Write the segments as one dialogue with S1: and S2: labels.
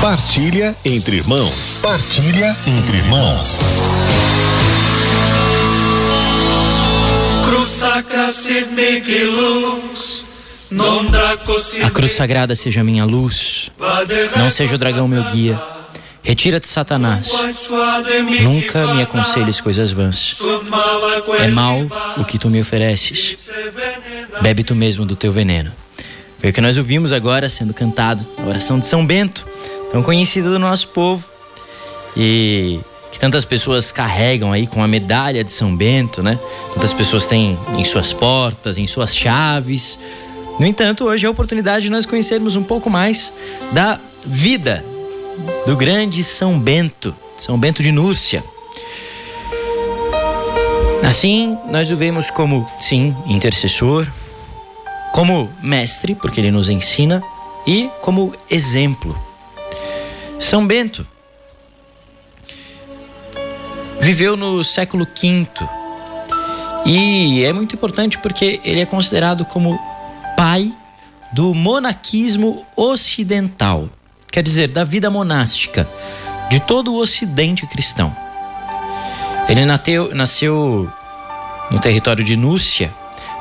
S1: Partilha entre irmãos. Partilha entre irmãos.
S2: A cruz sagrada seja minha luz, não seja o dragão meu guia. Retira-te, Satanás. Nunca me aconselhes coisas vãs. É mal o que tu me ofereces. Bebe tu mesmo do teu veneno. Foi o que nós ouvimos agora sendo cantado, a oração de São Bento, tão conhecida do nosso povo. E que tantas pessoas carregam aí com a medalha de São Bento, né? Tantas pessoas têm em suas portas, em suas chaves. No entanto, hoje é a oportunidade de nós conhecermos um pouco mais da vida do grande São Bento, São Bento de Núrcia. Assim, nós o vemos como, sim, intercessor, como mestre, porque ele nos ensina, e como exemplo. São Bento viveu no século V e é muito importante porque ele é considerado como pai do monaquismo ocidental, quer dizer, da vida monástica de todo o ocidente cristão. Ele nasceu, nasceu no território de Núcia,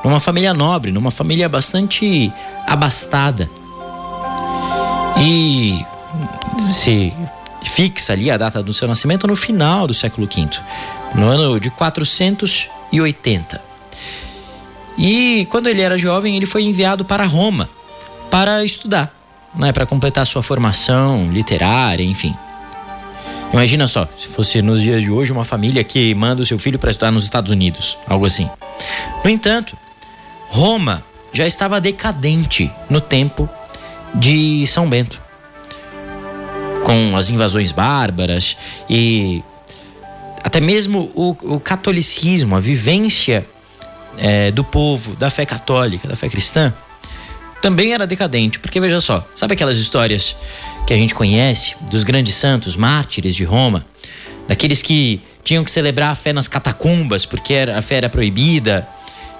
S2: numa família nobre, numa família bastante abastada. E se fixa ali a data do seu nascimento no final do século V, no ano de 480. E quando ele era jovem, ele foi enviado para Roma para estudar, né, para completar sua formação literária, enfim. Imagina só, se fosse nos dias de hoje uma família que manda o seu filho para estudar nos Estados Unidos, algo assim. No entanto, Roma já estava decadente no tempo de São Bento. Com as invasões bárbaras e até mesmo o, o catolicismo, a vivência é, do povo, da fé católica, da fé cristã, também era decadente. Porque veja só, sabe aquelas histórias que a gente conhece dos grandes santos, mártires de Roma, daqueles que tinham que celebrar a fé nas catacumbas porque a fé era proibida,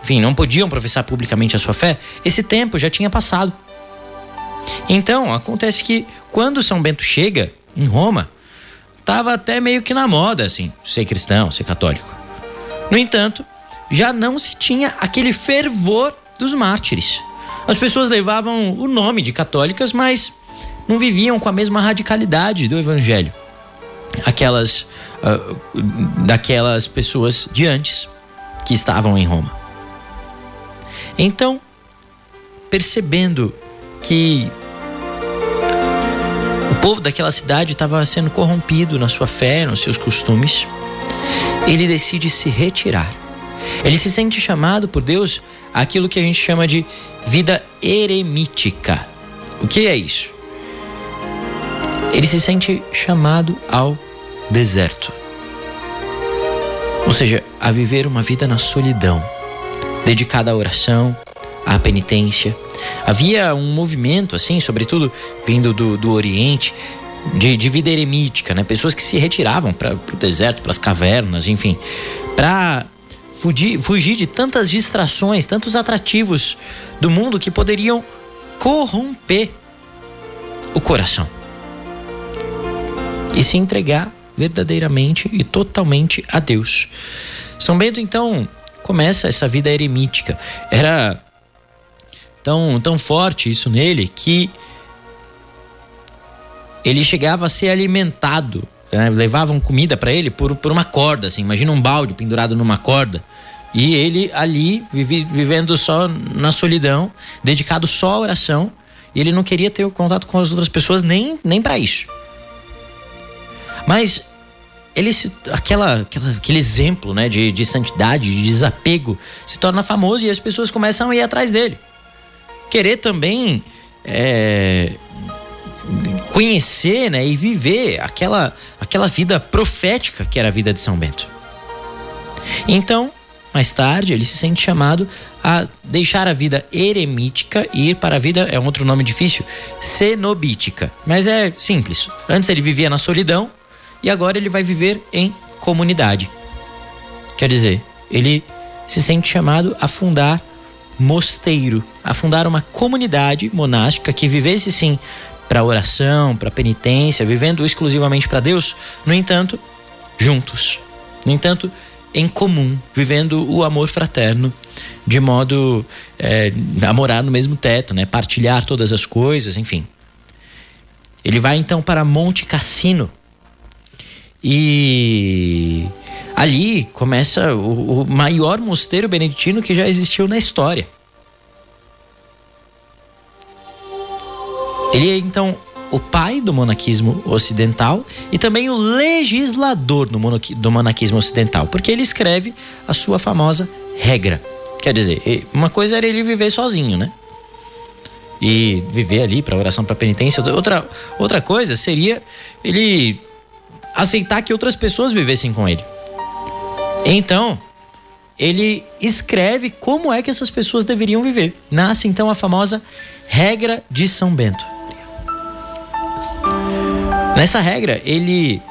S2: enfim, não podiam professar publicamente a sua fé, esse tempo já tinha passado. Então, acontece que quando São Bento chega em Roma, estava até meio que na moda, assim, ser cristão, ser católico. No entanto, já não se tinha aquele fervor dos mártires. As pessoas levavam o nome de católicas, mas não viviam com a mesma radicalidade do evangelho. Aquelas uh, daquelas pessoas de antes que estavam em Roma. Então, percebendo que o povo daquela cidade estava sendo corrompido na sua fé, nos seus costumes, ele decide se retirar. Ele se sente chamado por Deus àquilo que a gente chama de vida eremítica. O que é isso? Ele se sente chamado ao deserto. Ou seja, a viver uma vida na solidão dedicada à oração, à penitência. Havia um movimento, assim, sobretudo vindo do, do Oriente, de, de vida eremítica, né? Pessoas que se retiravam para o deserto, para as cavernas, enfim, para fugir, fugir de tantas distrações, tantos atrativos do mundo que poderiam corromper o coração e se entregar verdadeiramente e totalmente a Deus. São Bento, então, começa essa vida eremítica. Era tão, tão forte isso nele que ele chegava a ser alimentado. Né? Levavam comida para ele por, por uma corda, assim. Imagina um balde pendurado numa corda. E ele ali, vive, vivendo só na solidão, dedicado só à oração. E ele não queria ter contato com as outras pessoas nem, nem para isso. Mas ele se, aquela, aquela, aquele exemplo né, de, de santidade, de desapego, se torna famoso e as pessoas começam a ir atrás dele. Querer também é, conhecer né, e viver aquela, aquela vida profética que era a vida de São Bento. Então, mais tarde, ele se sente chamado a deixar a vida eremítica e ir para a vida, é um outro nome difícil, cenobítica. Mas é simples. Antes ele vivia na solidão, e agora ele vai viver em comunidade. Quer dizer, ele se sente chamado a fundar mosteiro, a fundar uma comunidade monástica que vivesse sim para oração, para penitência, vivendo exclusivamente para Deus, no entanto, juntos. No entanto, em comum, vivendo o amor fraterno, de modo é, a morar no mesmo teto, né? partilhar todas as coisas, enfim. Ele vai então para Monte Cassino e ali começa o, o maior mosteiro beneditino que já existiu na história. Ele é então o pai do monaquismo ocidental e também o legislador do, monaquismo ocidental, porque ele escreve a sua famosa regra. Quer dizer, uma coisa era ele viver sozinho, né? E viver ali para oração, para penitência. Outra, outra coisa seria ele aceitar que outras pessoas vivessem com ele. Então, ele escreve como é que essas pessoas deveriam viver. Nasce então a famosa regra de São Bento. Nessa regra, ele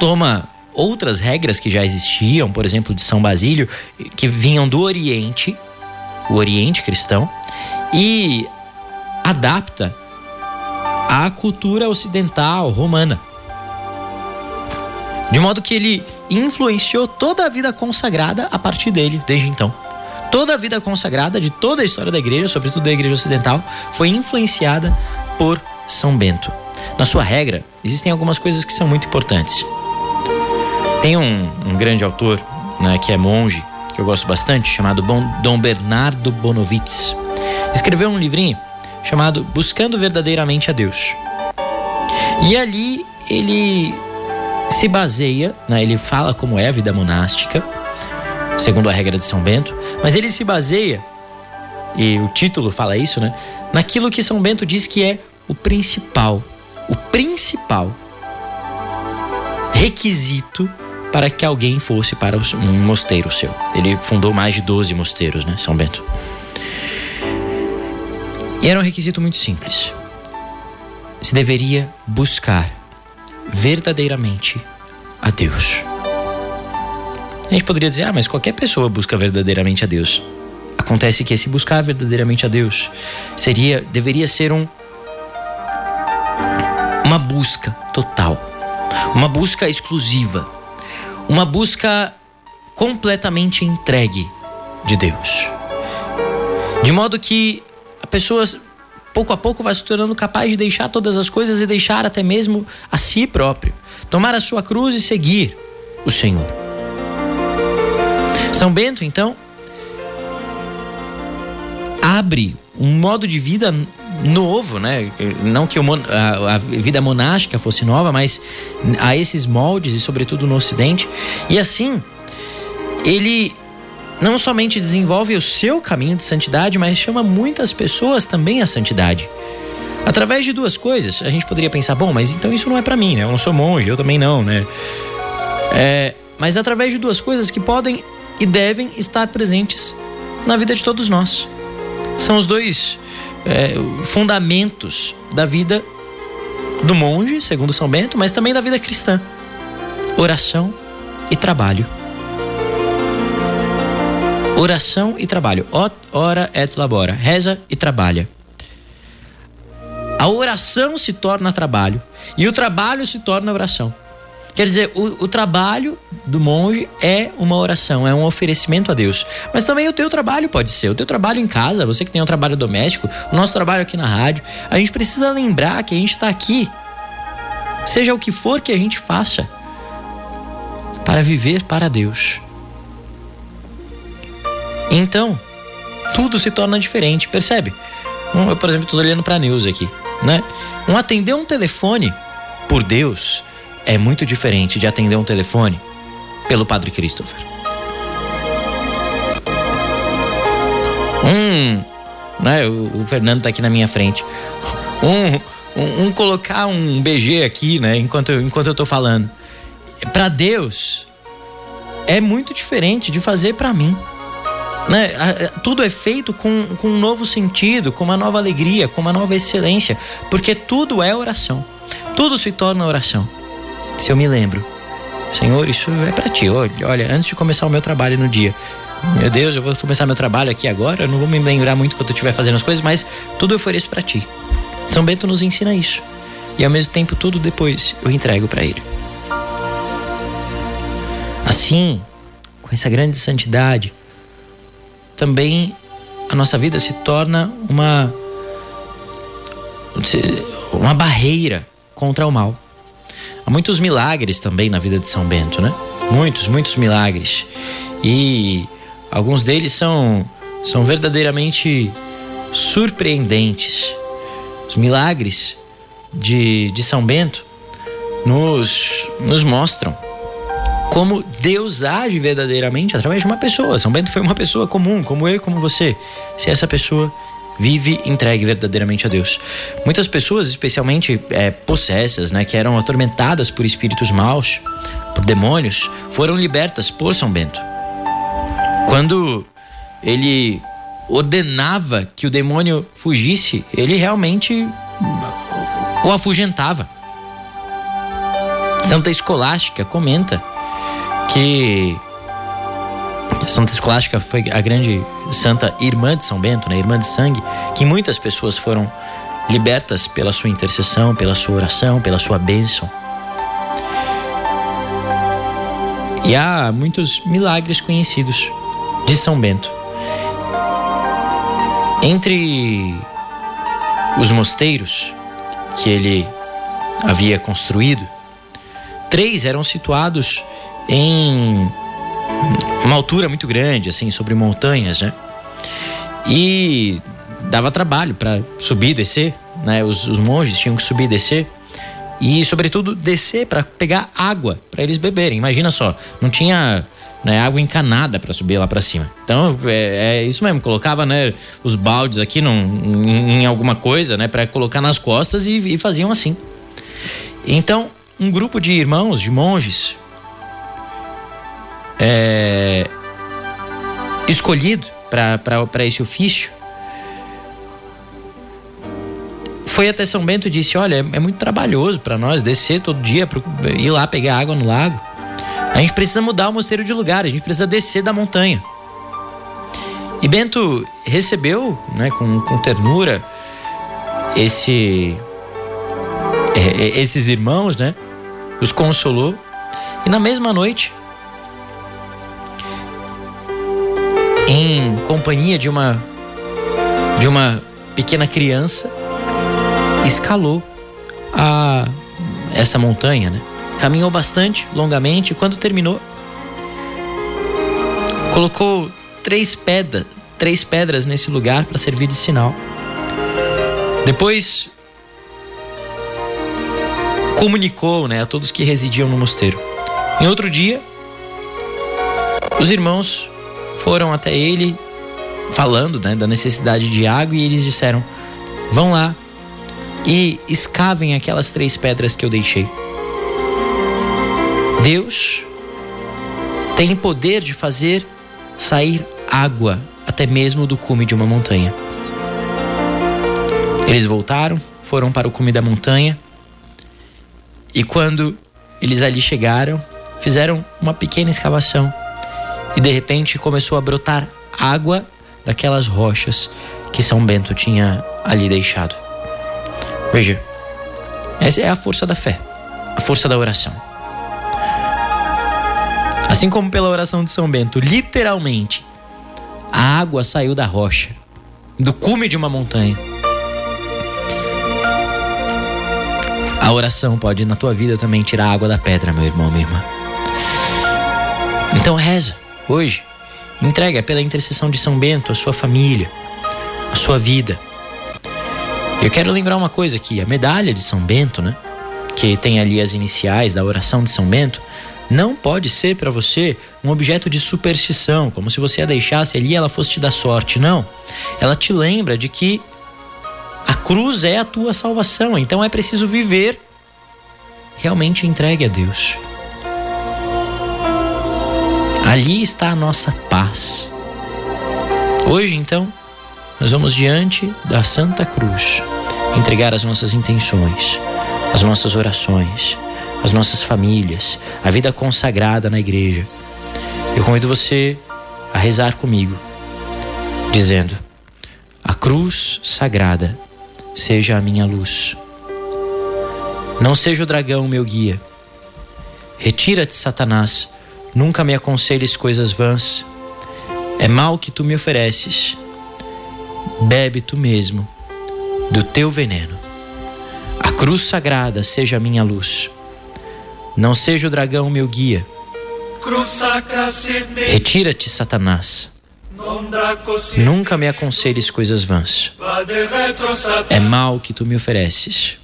S2: toma outras regras que já existiam, por exemplo, de São Basílio, que vinham do Oriente, o Oriente cristão, e adapta à cultura ocidental romana. De modo que ele influenciou toda a vida consagrada a partir dele, desde então. Toda a vida consagrada de toda a história da igreja, sobretudo da igreja ocidental, foi influenciada por São Bento. Na sua regra, existem algumas coisas que são muito importantes. Tem um, um grande autor, né, que é monge, que eu gosto bastante, chamado Dom Bernardo Bonovitz. Escreveu um livrinho chamado Buscando Verdadeiramente a Deus. E ali ele se baseia, né, ele fala como é a vida monástica, segundo a regra de São Bento, mas ele se baseia, e o título fala isso, né, naquilo que São Bento diz que é o principal o principal requisito para que alguém fosse para um mosteiro seu. Ele fundou mais de 12 mosteiros, né, São Bento. E era um requisito muito simples. Se deveria buscar verdadeiramente a Deus. A gente poderia dizer, ah, mas qualquer pessoa busca verdadeiramente a Deus. Acontece que esse buscar verdadeiramente a Deus seria, deveria ser um uma busca total, uma busca exclusiva, uma busca completamente entregue de Deus. De modo que a pessoa pouco a pouco vai se tornando capaz de deixar todas as coisas e deixar até mesmo a si próprio, tomar a sua cruz e seguir o Senhor. São Bento, então, abre um modo de vida novo, né? Não que a, a, vida monástica fosse nova, mas a esses moldes e sobretudo no Ocidente. E assim, ele não somente desenvolve o seu caminho de santidade, mas chama muitas pessoas também à santidade. Através de duas coisas, a gente poderia pensar, bom, mas então isso não é para mim, né? Eu não sou monge, eu também não, né? É, mas através de duas coisas que podem e devem estar presentes na vida de todos nós. São os dois é, fundamentos da vida do monge, segundo São Bento, mas também da vida cristã: oração e trabalho. Oração e trabalho. Ora et labora. Reza e trabalha. A oração se torna trabalho e o trabalho se torna oração. Quer dizer, o, o, trabalho do monge é uma oração, é um oferecimento a Deus. Mas também o teu trabalho pode ser. O teu trabalho em casa, você que tem um trabalho doméstico, o nosso trabalho aqui na rádio. A gente precisa lembrar que a gente está aqui, seja o que for que a gente faça, para viver para Deus. Então, tudo se torna diferente, percebe? Um, eu, por exemplo, estou olhando para a News aqui, né? Um atender um telefone por Deus é muito diferente de atender um telefone pelo Padre Christopher. Um, né, o, o Fernando tá aqui na minha frente. Um, um, um, colocar um BG aqui, né, enquanto eu, enquanto eu tô falando. Para Deus é muito diferente de fazer para mim. Né? Tudo é feito com, com um novo sentido, com uma nova alegria, com uma nova excelência, porque tudo é oração. Tudo se torna oração se eu me lembro, Senhor, isso é para ti. Olha, antes de começar o meu trabalho no dia, meu Deus, eu vou começar meu trabalho aqui agora, eu não vou me lembrar muito quando eu estiver fazendo as coisas, mas tudo eu ofereço para ti. São Bento nos ensina isso. E ao mesmo tempo, tudo depois eu entrego para Ele. Assim, com essa grande santidade, também a nossa vida se torna uma uma barreira contra o mal. Há muitos milagres também na vida de São Bento, né? Muitos, muitos milagres. E alguns deles são são verdadeiramente surpreendentes. Os milagres de, de São Bento nos, nos mostram como Deus age verdadeiramente através de uma pessoa. São Bento foi uma pessoa comum, como eu como você. Se essa pessoa vive entregue verdadeiramente a Deus. Muitas pessoas, especialmente é, possessas, né, que eram atormentadas por espíritos maus, por demônios, foram libertas por São Bento. Quando ele ordenava que o demônio fugisse, ele realmente o afugentava. Santa Escolástica comenta que Santa Escolástica foi a grande santa irmã de São Bento, né, irmã de sangue, que muitas pessoas foram libertas pela sua intercessão, pela sua oração, pela sua bênção. E há muitos milagres conhecidos de São Bento. Entre os mosteiros que ele havia construído, três eram situados em uma altura muito grande, assim, sobre montanhas, né? E dava trabalho para subir e descer, né? Os, os, monges tinham que subir e descer. E, sobretudo, descer para pegar água para eles beberem. Imagina só, não tinha né, água encanada para subir lá para cima. Então é, é, isso mesmo, colocava né, os baldes aqui num, em, em alguma coisa, né, para colocar nas costas e, e faziam assim. Então um grupo de irmãos, de monges, é, escolhido para esse ofício foi até São Bento e disse: Olha, é, é muito trabalhoso para nós descer todo dia, pra, ir lá pegar água no lago. A gente precisa mudar o mosteiro de lugar, a gente precisa descer da montanha. E Bento recebeu, né, com, com ternura, esse, é, é, esses irmãos, né, os consolou. E na mesma noite, em companhia de uma de uma pequena criança, escalou a essa montanha, né? Caminhou bastante, longamente, e quando terminou, colocou três pedras, três pedras nesse lugar para servir de sinal. Depois comunicou, né, a todos que residiam no mosteiro. Em outro dia, os irmãos foram até ele falando, né, da necessidade de água e eles disseram: "Vão lá e escavem aquelas três pedras que eu deixei." Deus tem poder de fazer sair água até mesmo do cume de uma montanha. Eles voltaram, foram para o cume da montanha e quando eles ali chegaram, fizeram uma pequena escavação e de repente começou a brotar água daquelas rochas que São Bento tinha ali deixado. Veja, essa é a força da fé, a força da oração. Assim como pela oração de São Bento, literalmente, a água saiu da rocha, do cume de uma montanha. A oração pode na tua vida também tirar água da pedra, meu irmão, minha irmã. Então reza hoje. Entrega pela intercessão de São Bento a sua família, a sua vida. Eu quero lembrar uma coisa aqui, a medalha de São Bento, né? Que tem ali as iniciais da oração de São Bento, não pode ser para você um objeto de superstição, como se você a deixasse ali e ela fosse te dar sorte. Não. Ela te lembra de que a cruz é a tua salvação, então é preciso viver realmente entregue a Deus. Ali está a nossa paz. Hoje, então, nós vamos diante da Santa Cruz entregar as nossas intenções, as nossas orações as nossas famílias, a vida consagrada na igreja. Eu convido você a rezar comigo, dizendo: A cruz sagrada seja a minha luz. Não seja o dragão meu guia. Retira-te, Satanás, nunca me aconselhes coisas vãs. É mal que tu me ofereces. Bebe tu mesmo do teu veneno. A cruz sagrada seja a minha luz. Não seja o dragão meu guia. Retira-te, Satanás. Nunca me aconselhes coisas vãs. É mal que tu me ofereces.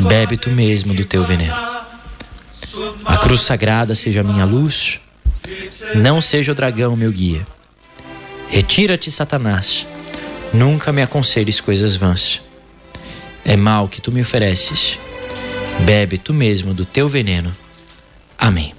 S2: Bebe tu mesmo do teu veneno. A cruz sagrada seja minha luz. Não seja o dragão meu guia. Retira-te, Satanás. Nunca me aconselhes coisas vãs. É mal que tu me ofereces. Bebe tu mesmo do teu veneno. Amém.